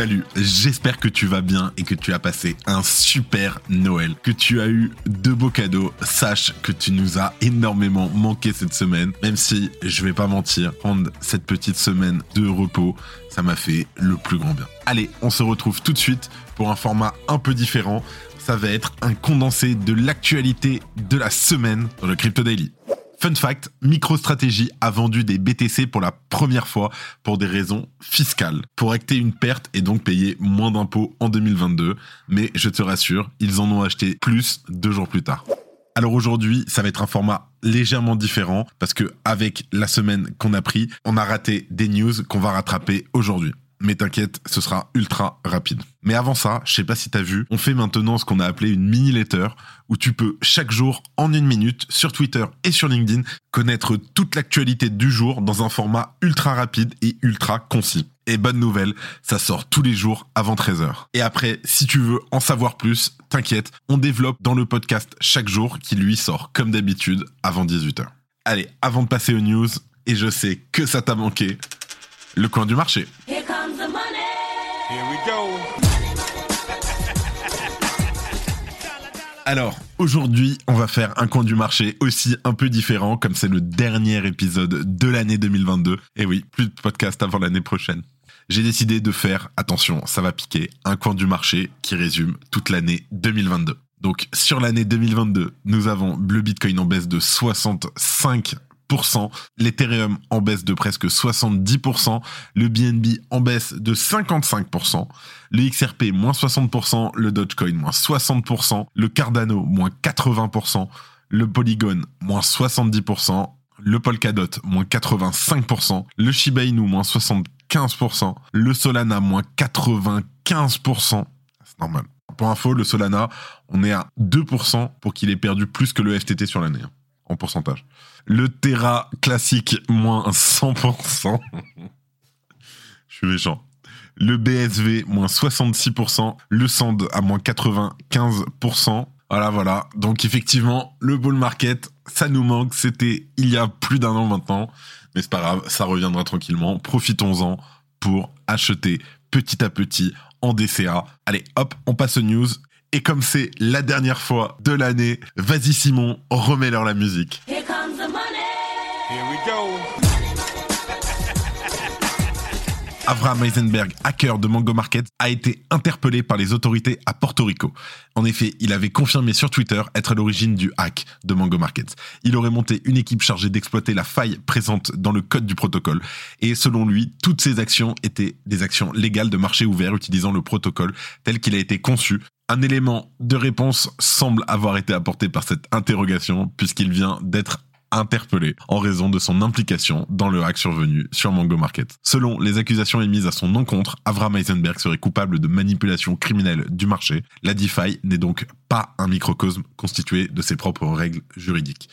Salut, j'espère que tu vas bien et que tu as passé un super Noël, que tu as eu de beaux cadeaux. Sache que tu nous as énormément manqué cette semaine, même si je vais pas mentir, prendre cette petite semaine de repos, ça m'a fait le plus grand bien. Allez, on se retrouve tout de suite pour un format un peu différent. Ça va être un condensé de l'actualité de la semaine dans le Crypto Daily. Fun fact, MicroStrategy a vendu des BTC pour la première fois pour des raisons fiscales, pour acter une perte et donc payer moins d'impôts en 2022. Mais je te rassure, ils en ont acheté plus deux jours plus tard. Alors aujourd'hui, ça va être un format légèrement différent parce que avec la semaine qu'on a pris, on a raté des news qu'on va rattraper aujourd'hui mais t'inquiète, ce sera ultra rapide. Mais avant ça, je sais pas si t'as vu, on fait maintenant ce qu'on a appelé une mini letter où tu peux chaque jour, en une minute, sur Twitter et sur LinkedIn, connaître toute l'actualité du jour dans un format ultra rapide et ultra concis. Et bonne nouvelle, ça sort tous les jours avant 13h. Et après, si tu veux en savoir plus, t'inquiète, on développe dans le podcast chaque jour qui lui sort comme d'habitude avant 18h. Allez, avant de passer aux news, et je sais que ça t'a manqué, le coin du marché. Alors, aujourd'hui, on va faire un coin du marché aussi un peu différent, comme c'est le dernier épisode de l'année 2022. Et oui, plus de podcast avant l'année prochaine. J'ai décidé de faire, attention, ça va piquer, un coin du marché qui résume toute l'année 2022. Donc, sur l'année 2022, nous avons le Bitcoin en baisse de 65 l'Ethereum en baisse de presque 70%, le BNB en baisse de 55%, le XRP moins 60%, le Dogecoin moins 60%, le Cardano moins 80%, le Polygon moins 70%, le Polkadot moins 85%, le Shiba Inu moins 75%, le Solana moins 95%. C'est normal. Pour info, le Solana, on est à 2% pour qu'il ait perdu plus que le FTT sur l'année, hein, en pourcentage. Le Terra classique, moins 100%. Je suis méchant. Le BSV, moins 66%. Le Sand à moins 95%. Voilà, voilà. Donc effectivement, le bull market, ça nous manque. C'était il y a plus d'un an maintenant. Mais c'est pas grave, ça reviendra tranquillement. Profitons-en pour acheter petit à petit en DCA. Allez, hop, on passe aux news. Et comme c'est la dernière fois de l'année, vas-y Simon, remets-leur la musique. Avraham Eisenberg, hacker de Mango Market, a été interpellé par les autorités à Porto Rico. En effet, il avait confirmé sur Twitter être à l'origine du hack de Mango Market. Il aurait monté une équipe chargée d'exploiter la faille présente dans le code du protocole. Et selon lui, toutes ces actions étaient des actions légales de marché ouvert utilisant le protocole tel qu'il a été conçu. Un élément de réponse semble avoir été apporté par cette interrogation puisqu'il vient d'être interpellé en raison de son implication dans le hack survenu sur Mango Market. Selon les accusations émises à son encontre, Avram Eisenberg serait coupable de manipulation criminelle du marché. La DeFi n'est donc pas un microcosme constitué de ses propres règles juridiques.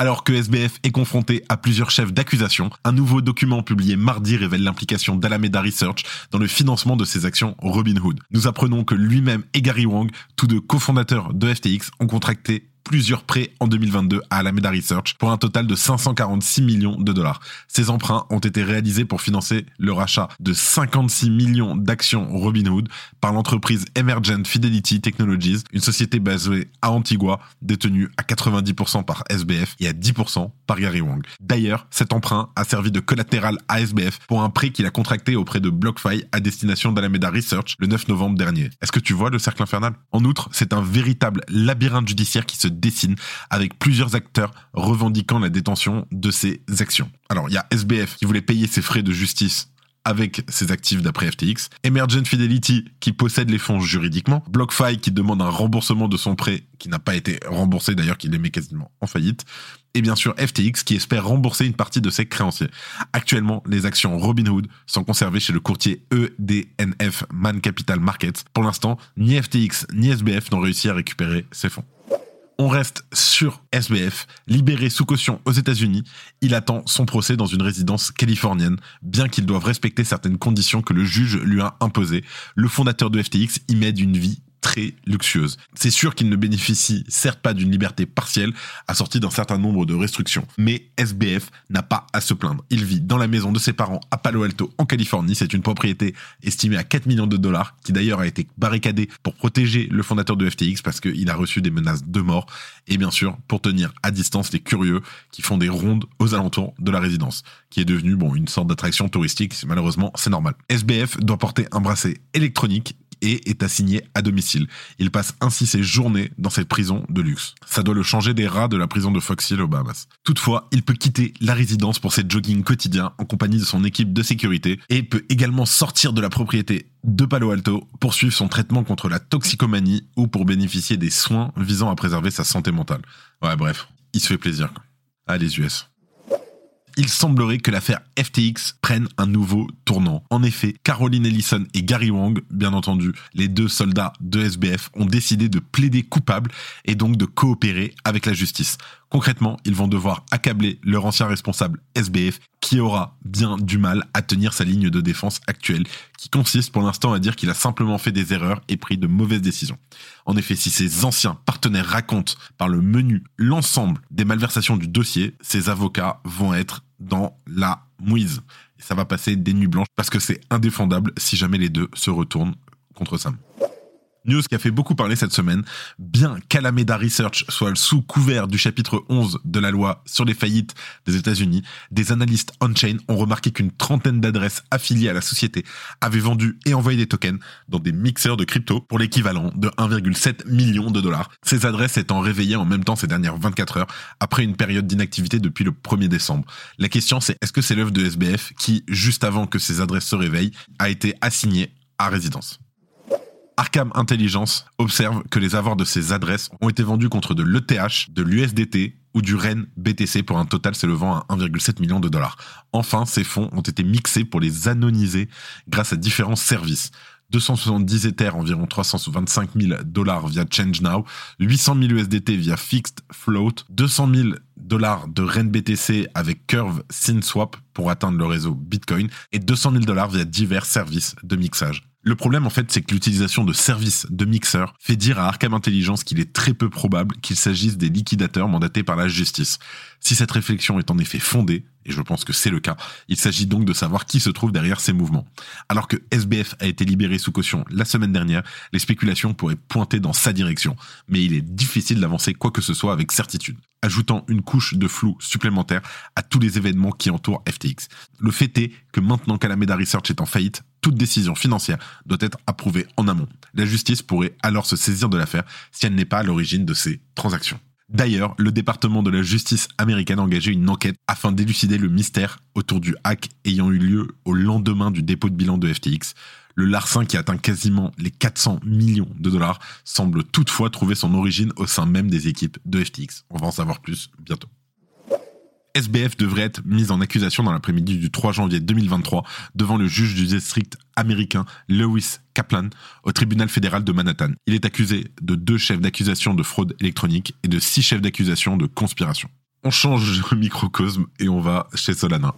Alors que SBF est confronté à plusieurs chefs d'accusation, un nouveau document publié mardi révèle l'implication d'Alameda Research dans le financement de ses actions Robinhood. Nous apprenons que lui-même et Gary Wang, tous deux cofondateurs de FTX, ont contracté plusieurs prêts en 2022 à Alameda Research pour un total de 546 millions de dollars. Ces emprunts ont été réalisés pour financer le rachat de 56 millions d'actions Robinhood par l'entreprise Emergent Fidelity Technologies, une société basée à Antigua, détenue à 90% par SBF et à 10% par Gary Wang. D'ailleurs, cet emprunt a servi de collatéral à SBF pour un prêt qu'il a contracté auprès de BlockFi à destination d'Alameda Research le 9 novembre dernier. Est-ce que tu vois le cercle infernal? En outre, c'est un véritable labyrinthe judiciaire qui se dessine avec plusieurs acteurs revendiquant la détention de ces actions. Alors, il y a SBF qui voulait payer ses frais de justice avec ses actifs d'après FTX, Emergent Fidelity qui possède les fonds juridiquement, BlockFi qui demande un remboursement de son prêt qui n'a pas été remboursé d'ailleurs qu'il est quasiment en faillite, et bien sûr FTX qui espère rembourser une partie de ses créanciers. Actuellement, les actions Robinhood sont conservées chez le courtier EDNF Man Capital Markets. Pour l'instant, ni FTX ni SBF n'ont réussi à récupérer ces fonds. On reste sur SBF, libéré sous caution aux États-Unis. Il attend son procès dans une résidence californienne, bien qu'il doive respecter certaines conditions que le juge lui a imposées. Le fondateur de FTX y met d'une vie très luxueuse. C'est sûr qu'il ne bénéficie certes pas d'une liberté partielle, assortie d'un certain nombre de restrictions, mais SBF n'a pas à se plaindre. Il vit dans la maison de ses parents à Palo Alto, en Californie. C'est une propriété estimée à 4 millions de dollars, qui d'ailleurs a été barricadée pour protéger le fondateur de FTX parce qu'il a reçu des menaces de mort, et bien sûr pour tenir à distance les curieux qui font des rondes aux alentours de la résidence, qui est devenue bon une sorte d'attraction touristique. Malheureusement, c'est normal. SBF doit porter un bracelet électronique et est assigné à domicile. Il passe ainsi ses journées dans cette prison de luxe. Ça doit le changer des rats de la prison de Fox Hill aux Bahamas. Toutefois, il peut quitter la résidence pour ses jogging quotidiens en compagnie de son équipe de sécurité et peut également sortir de la propriété de Palo Alto, poursuivre son traitement contre la toxicomanie ou pour bénéficier des soins visant à préserver sa santé mentale. Ouais, bref, il se fait plaisir. Allez, les US il semblerait que l'affaire FTX prenne un nouveau tournant. En effet, Caroline Ellison et Gary Wang, bien entendu, les deux soldats de SBF, ont décidé de plaider coupable et donc de coopérer avec la justice. Concrètement, ils vont devoir accabler leur ancien responsable SBF qui aura bien du mal à tenir sa ligne de défense actuelle, qui consiste pour l'instant à dire qu'il a simplement fait des erreurs et pris de mauvaises décisions. En effet, si ses anciens partenaires racontent par le menu l'ensemble des malversations du dossier, ses avocats vont être dans la mouise. Ça va passer des nuits blanches parce que c'est indéfendable si jamais les deux se retournent contre Sam. News qui a fait beaucoup parler cette semaine, bien qu'Alameda Research soit sous couvert du chapitre 11 de la loi sur les faillites des États-Unis, des analystes on-chain ont remarqué qu'une trentaine d'adresses affiliées à la société avaient vendu et envoyé des tokens dans des mixeurs de crypto pour l'équivalent de 1,7 million de dollars. Ces adresses étant réveillées en même temps ces dernières 24 heures après une période d'inactivité depuis le 1er décembre. La question c'est est-ce que c'est l'œuvre de SBF qui, juste avant que ces adresses se réveillent, a été assignée à résidence? Arkham Intelligence observe que les avoirs de ces adresses ont été vendus contre de l'ETH, de l'USDT ou du REN BTC pour un total s'élevant à 1,7 million de dollars. Enfin, ces fonds ont été mixés pour les anonymiser grâce à différents services. 270 Ether, environ 325 000 dollars via ChangeNow, 800 000 USDT via Fixed Float, 200 000 dollars de REN BTC avec Curve SynSwap pour atteindre le réseau Bitcoin et 200 000 dollars via divers services de mixage. Le problème, en fait, c'est que l'utilisation de services de mixeurs fait dire à Arkham Intelligence qu'il est très peu probable qu'il s'agisse des liquidateurs mandatés par la justice. Si cette réflexion est en effet fondée, et je pense que c'est le cas, il s'agit donc de savoir qui se trouve derrière ces mouvements. Alors que SBF a été libéré sous caution la semaine dernière, les spéculations pourraient pointer dans sa direction, mais il est difficile d'avancer quoi que ce soit avec certitude, ajoutant une couche de flou supplémentaire à tous les événements qui entourent FTX. Le fait est que maintenant qu'Alameda Research est en faillite, toute décision financière doit être approuvée en amont. La justice pourrait alors se saisir de l'affaire si elle n'est pas à l'origine de ces transactions. D'ailleurs, le département de la justice américaine a engagé une enquête afin d'élucider le mystère autour du hack ayant eu lieu au lendemain du dépôt de bilan de FTX. Le larcin qui atteint quasiment les 400 millions de dollars semble toutefois trouver son origine au sein même des équipes de FTX. On va en savoir plus bientôt. SBF devrait être mise en accusation dans l'après-midi du 3 janvier 2023 devant le juge du district américain Lewis Kaplan au tribunal fédéral de Manhattan. Il est accusé de deux chefs d'accusation de fraude électronique et de six chefs d'accusation de conspiration. On change de microcosme et on va chez Solana.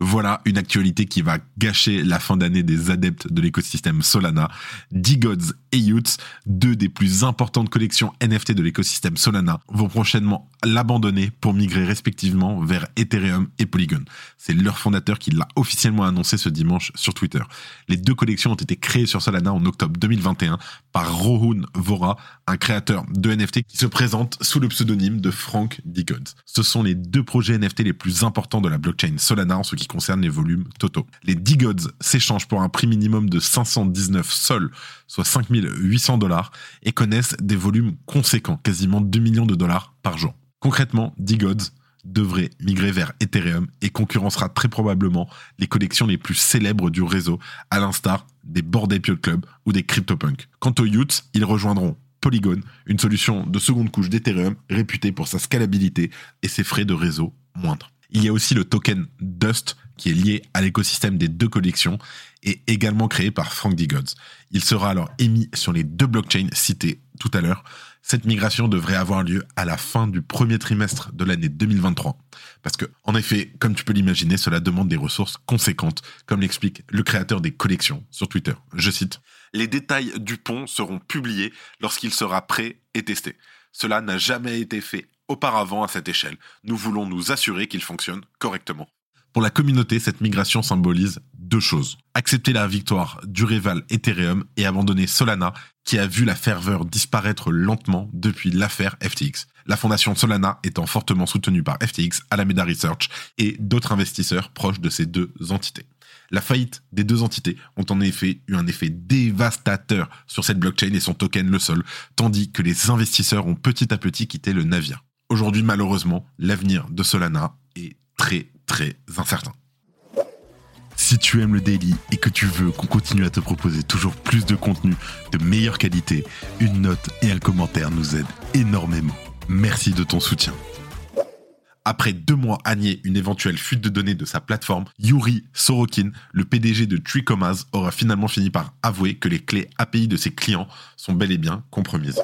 Voilà une actualité qui va gâcher la fin d'année des adeptes de l'écosystème Solana. D-Gods et Youths, deux des plus importantes collections NFT de l'écosystème Solana, vont prochainement l'abandonner pour migrer respectivement vers Ethereum et Polygon. C'est leur fondateur qui l'a officiellement annoncé ce dimanche sur Twitter. Les deux collections ont été créées sur Solana en octobre 2021 par Rohun Vora, un créateur de NFT qui se présente sous le pseudonyme de Frank D-Gods. Ce sont les deux projets NFT les plus importants de la blockchain Solana en ce qui concerne les volumes totaux. Les D-Gods s'échangent pour un prix minimum de 519 sols, soit 5800 dollars, et connaissent des volumes conséquents, quasiment 2 millions de dollars par jour. Concrètement, D-Gods devrait migrer vers Ethereum et concurrencera très probablement les collections les plus célèbres du réseau, à l'instar des Bored Ape Club ou des CryptoPunk. Quant aux Youths, ils rejoindront Polygon, une solution de seconde couche d'Ethereum réputée pour sa scalabilité et ses frais de réseau moindres. Il y a aussi le token Dust qui est lié à l'écosystème des deux collections et également créé par Frank D. Gods. Il sera alors émis sur les deux blockchains cités tout à l'heure. Cette migration devrait avoir lieu à la fin du premier trimestre de l'année 2023. Parce que, en effet, comme tu peux l'imaginer, cela demande des ressources conséquentes, comme l'explique le créateur des collections sur Twitter. Je cite, Les détails du pont seront publiés lorsqu'il sera prêt et testé. Cela n'a jamais été fait auparavant à cette échelle. Nous voulons nous assurer qu'il fonctionne correctement. Pour la communauté, cette migration symbolise deux choses. Accepter la victoire du rival Ethereum et abandonner Solana, qui a vu la ferveur disparaître lentement depuis l'affaire FTX. La fondation Solana étant fortement soutenue par FTX, Alameda Research et d'autres investisseurs proches de ces deux entités. La faillite des deux entités ont en effet eu un effet dévastateur sur cette blockchain et son token le sol, tandis que les investisseurs ont petit à petit quitté le navire. Aujourd'hui, malheureusement, l'avenir de Solana est très très incertain. Si tu aimes le daily et que tu veux qu'on continue à te proposer toujours plus de contenu de meilleure qualité, une note et un commentaire nous aident énormément. Merci de ton soutien. Après deux mois à nier une éventuelle fuite de données de sa plateforme, Yuri Sorokin, le PDG de Tricomas, aura finalement fini par avouer que les clés API de ses clients sont bel et bien compromises.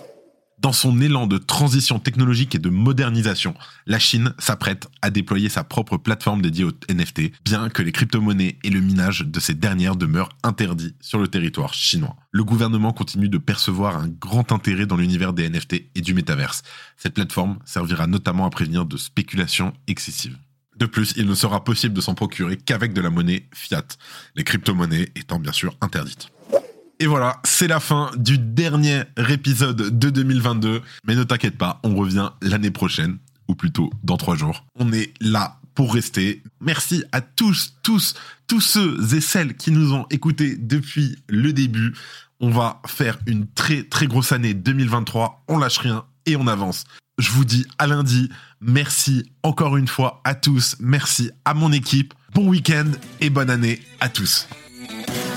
Dans son élan de transition technologique et de modernisation, la Chine s'apprête à déployer sa propre plateforme dédiée aux NFT, bien que les crypto-monnaies et le minage de ces dernières demeurent interdits sur le territoire chinois. Le gouvernement continue de percevoir un grand intérêt dans l'univers des NFT et du métaverse. Cette plateforme servira notamment à prévenir de spéculations excessives. De plus, il ne sera possible de s'en procurer qu'avec de la monnaie fiat, les crypto-monnaies étant bien sûr interdites. Et voilà, c'est la fin du dernier épisode de 2022. Mais ne t'inquiète pas, on revient l'année prochaine, ou plutôt dans trois jours. On est là pour rester. Merci à tous, tous, tous ceux et celles qui nous ont écoutés depuis le début. On va faire une très très grosse année 2023. On lâche rien et on avance. Je vous dis à lundi. Merci encore une fois à tous. Merci à mon équipe. Bon week-end et bonne année à tous.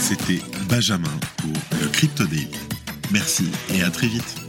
C'était Benjamin pour le Crypto. Merci et à très vite.